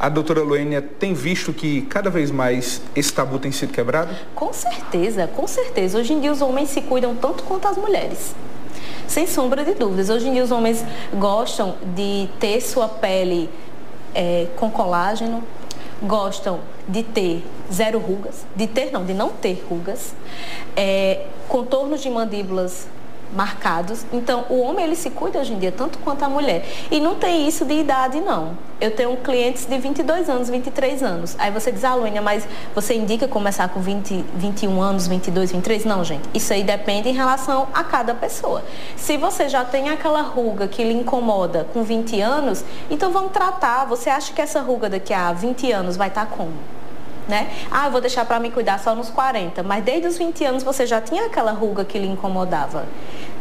A doutora Luênia tem visto que cada vez mais esse tabu tem sido quebrado? Com certeza, com certeza. Hoje em dia os homens se cuidam tanto quanto as mulheres. Sem sombra de dúvidas. Hoje em dia os homens gostam de ter sua pele é, com colágeno, gostam de ter zero rugas, de ter não, de não ter rugas, é, contornos de mandíbulas marcados. Então, o homem ele se cuida hoje em dia tanto quanto a mulher. E não tem isso de idade não. Eu tenho clientes de 22 anos, 23 anos. Aí você diz, ah, Luína, mas você indica começar com 20, 21 anos, 22, 23? Não, gente. Isso aí depende em relação a cada pessoa. Se você já tem aquela ruga que lhe incomoda com 20 anos, então vamos tratar. Você acha que essa ruga daqui a 20 anos vai estar como? Né? Ah, eu vou deixar para me cuidar só nos 40, mas desde os 20 anos você já tinha aquela ruga que lhe incomodava.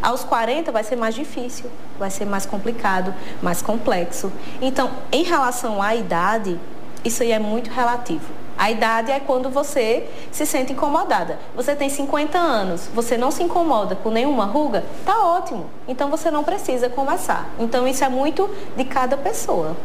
Aos 40 vai ser mais difícil, vai ser mais complicado, mais complexo. Então, em relação à idade, isso aí é muito relativo. A idade é quando você se sente incomodada. Você tem 50 anos, você não se incomoda com nenhuma ruga, tá ótimo. Então você não precisa começar. Então isso é muito de cada pessoa.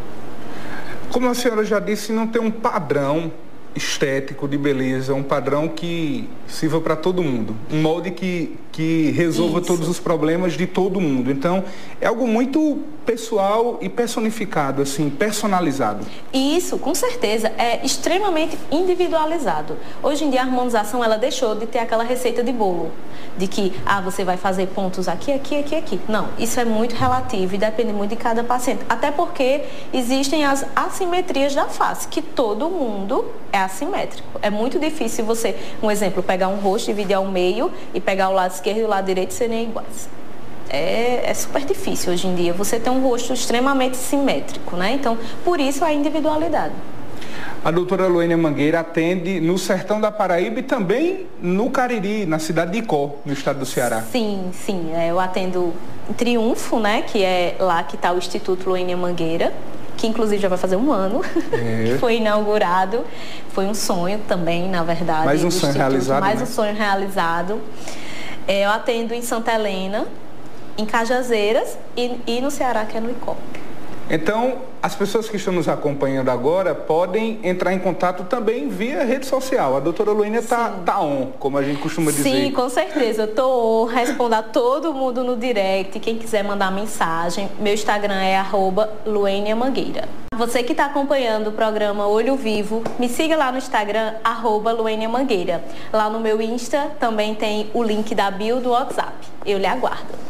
Como a senhora já disse, não tem um padrão estético, de beleza, um padrão que sirva para todo mundo, um molde que, que resolva Isso. todos os problemas de todo mundo. Então, é algo muito pessoal e personificado, assim, personalizado. Isso, com certeza, é extremamente individualizado. Hoje em dia a harmonização ela deixou de ter aquela receita de bolo, de que ah, você vai fazer pontos aqui, aqui, aqui, aqui. Não, isso é muito relativo e depende muito de cada paciente. Até porque existem as assimetrias da face, que todo mundo é assimétrico. É muito difícil você, um exemplo, pegar um rosto, dividir ao meio e pegar o lado esquerdo e o lado direito serem iguais é, é super difícil hoje em dia você ter um rosto extremamente simétrico, né? Então, por isso a individualidade. A doutora Luênia Mangueira atende no sertão da Paraíba e também no Cariri, na cidade de Icó, no estado do Ceará. Sim, sim. É, eu atendo em Triunfo, né? Que é lá que está o Instituto Luênia Mangueira, que inclusive já vai fazer um ano, é. que foi inaugurado. Foi um sonho também, na verdade. Mais um sonho Instituto, realizado. Mais né? um sonho realizado. É, eu atendo em Santa Helena, em Cajazeiras e, e no Ceará, que é no ICOP. Então, as pessoas que estão nos acompanhando agora podem entrar em contato também via rede social. A doutora Luína está tá on, como a gente costuma dizer. Sim, com certeza. Eu estou respondendo a todo mundo no direct. Quem quiser mandar mensagem, meu Instagram é arroba Mangueira. Você que está acompanhando o programa Olho Vivo, me siga lá no Instagram, arroba Mangueira. Lá no meu Insta também tem o link da bio do WhatsApp. Eu lhe aguardo.